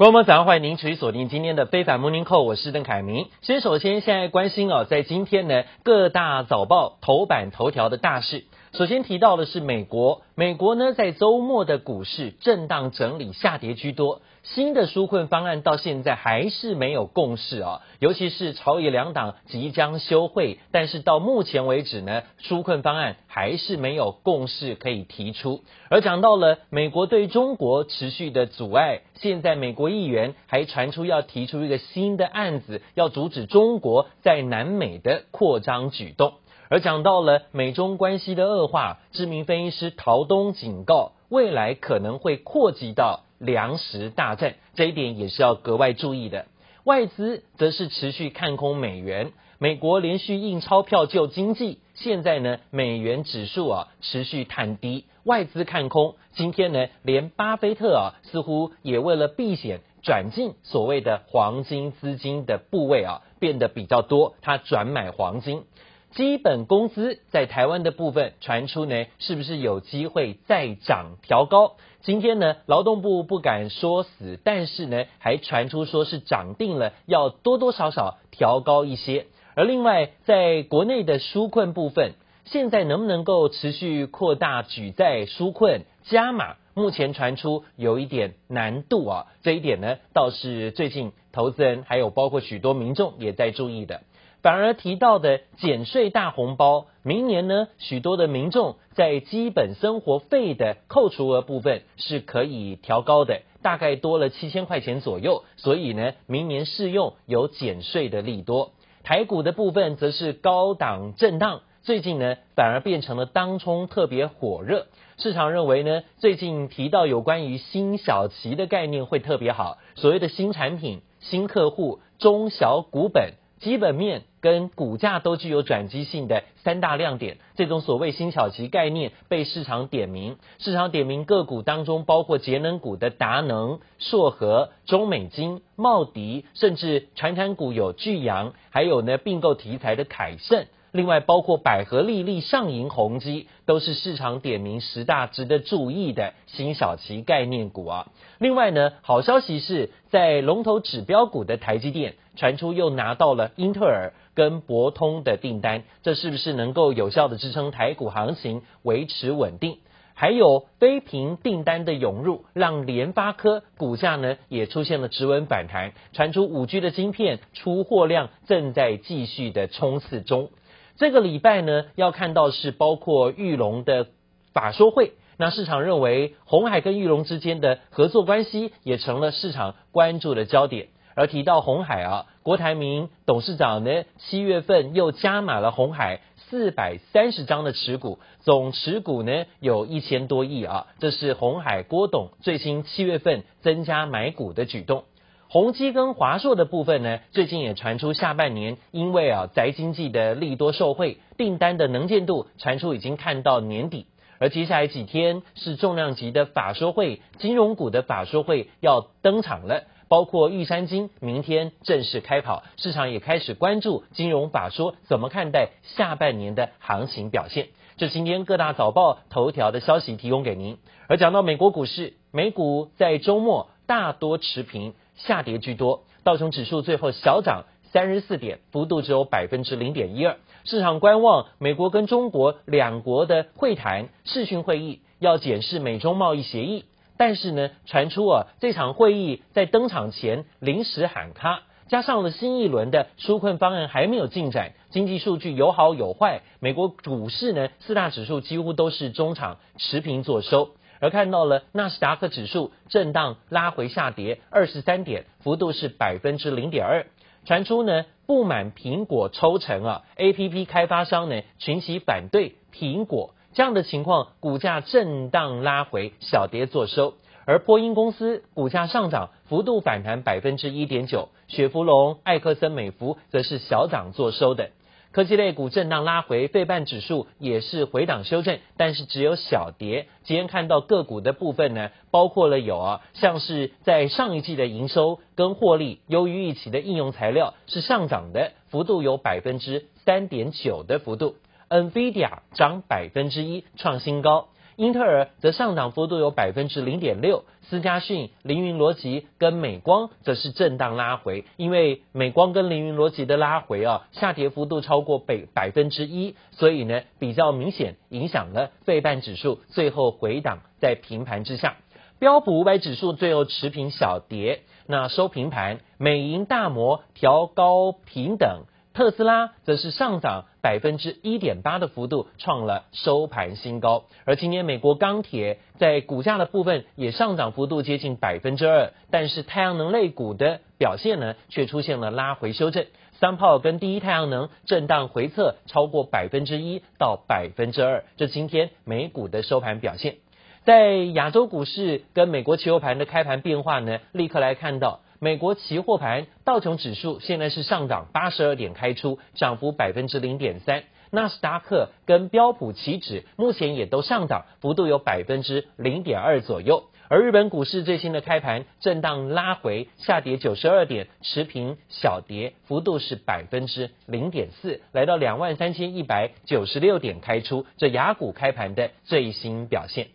观众朋友早上欢迎您持续锁定今天的非凡 Morning Call，我是邓凯明。先首先现在关心哦，在今天呢各大早报头版头条的大事。首先提到的是美国，美国呢在周末的股市震荡整理下跌居多。新的纾困方案到现在还是没有共识啊，尤其是朝野两党即将休会，但是到目前为止呢，纾困方案还是没有共识可以提出。而讲到了美国对中国持续的阻碍，现在美国议员还传出要提出一个新的案子，要阻止中国在南美的扩张举动。而讲到了美中关系的恶化，知名分析师陶东警告，未来可能会扩及到。粮食大战，这一点也是要格外注意的。外资则是持续看空美元，美国连续印钞票救经济，现在呢美元指数啊持续探低，外资看空。今天呢连巴菲特啊似乎也为了避险转进所谓的黄金资金的部位啊变得比较多，他转买黄金。基本工资在台湾的部分传出呢，是不是有机会再涨调高？今天呢，劳动部不敢说死，但是呢，还传出说是涨定了，要多多少少调高一些。而另外，在国内的纾困部分，现在能不能够持续扩大举债纾困加码？目前传出有一点难度啊，这一点呢，倒是最近投资人还有包括许多民众也在注意的。反而提到的减税大红包，明年呢，许多的民众在基本生活费的扣除额部分是可以调高的，大概多了七千块钱左右，所以呢，明年适用有减税的利多。台股的部分则是高档震荡，最近呢，反而变成了当冲特别火热。市场认为呢，最近提到有关于新小期的概念会特别好，所谓的新产品、新客户、中小股本。基本面跟股价都具有转机性的三大亮点，这种所谓新小期概念被市场点名。市场点名个股当中，包括节能股的达能、硕和、中美金、茂迪，甚至传产股有聚阳，还有呢并购题材的凯盛。另外，包括百合、力丽、上银、宏基，都是市场点名十大值得注意的新小期概念股啊。另外呢，好消息是在龙头指标股的台积电，传出又拿到了英特尔跟博通的订单，这是不是能够有效的支撑台股行情维持稳定？还有非苹订单的涌入，让联发科股价呢也出现了止稳反弹，传出五 G 的晶片出货量正在继续的冲刺中。这个礼拜呢，要看到是包括裕隆的法说会，那市场认为鸿海跟裕隆之间的合作关系也成了市场关注的焦点。而提到鸿海啊，郭台铭董事长呢，七月份又加码了鸿海四百三十张的持股，总持股呢有一千多亿啊，这是鸿海郭董最新七月份增加买股的举动。宏基跟华硕的部分呢，最近也传出下半年因为啊宅经济的利多受惠，订单的能见度传出已经看到年底，而接下来几天是重量级的法说会，金融股的法说会要登场了，包括玉山金明天正式开跑，市场也开始关注金融法说怎么看待下半年的行情表现。这今天各大早报头条的消息提供给您。而讲到美国股市，美股在周末大多持平。下跌居多，道琼指数最后小涨三十四点，幅度只有百分之零点一二。市场观望美国跟中国两国的会谈视讯会议，要检视美中贸易协议。但是呢，传出啊，这场会议在登场前临时喊卡，加上了新一轮的纾困方案还没有进展，经济数据有好有坏。美国股市呢，四大指数几乎都是中场持平作收。而看到了纳斯达克指数震荡拉回下跌二十三点，幅度是百分之零点二。传出呢不满苹果抽成啊，APP 开发商呢群起反对苹果这样的情况，股价震荡拉回小跌作收。而波音公司股价上涨幅度反弹百分之一点九，雪佛龙、艾克森美孚则是小涨作收的。科技类股震荡拉回，费半指数也是回档修正，但是只有小跌。今天看到个股的部分呢，包括了有啊，像是在上一季的营收跟获利优于预期的应用材料是上涨的，幅度有百分之三点九的幅度。NVIDIA 涨百分之一，创新高。英特尔则上涨幅度有百分之零点六，思佳讯、凌云逻辑跟美光则是震荡拉回，因为美光跟凌云逻辑的拉回啊，下跌幅度超过百百分之一，所以呢比较明显影响了费半指数最后回档在平盘之下。标普五百指数最后持平小跌，那收平盘。美银大摩调高平等，特斯拉则是上涨百分之一点八的幅度，创了收盘新高。而今天美国钢铁在股价的部分也上涨幅度接近百分之二，但是太阳能类股的表现呢，却出现了拉回修正。三炮跟第一太阳能震荡回测超过百分之一到百分之二，这今天美股的收盘表现。在亚洲股市跟美国期货盘的开盘变化呢，立刻来看到美国期货盘道琼指数现在是上涨八十二点开出，涨幅百分之零点三。纳斯达克跟标普期指目前也都上涨，幅度有百分之零点二左右。而日本股市最新的开盘震荡拉回，下跌九十二点，持平小跌，幅度是百分之零点四，来到两万三千一百九十六点开出。这雅股开盘的最新表现。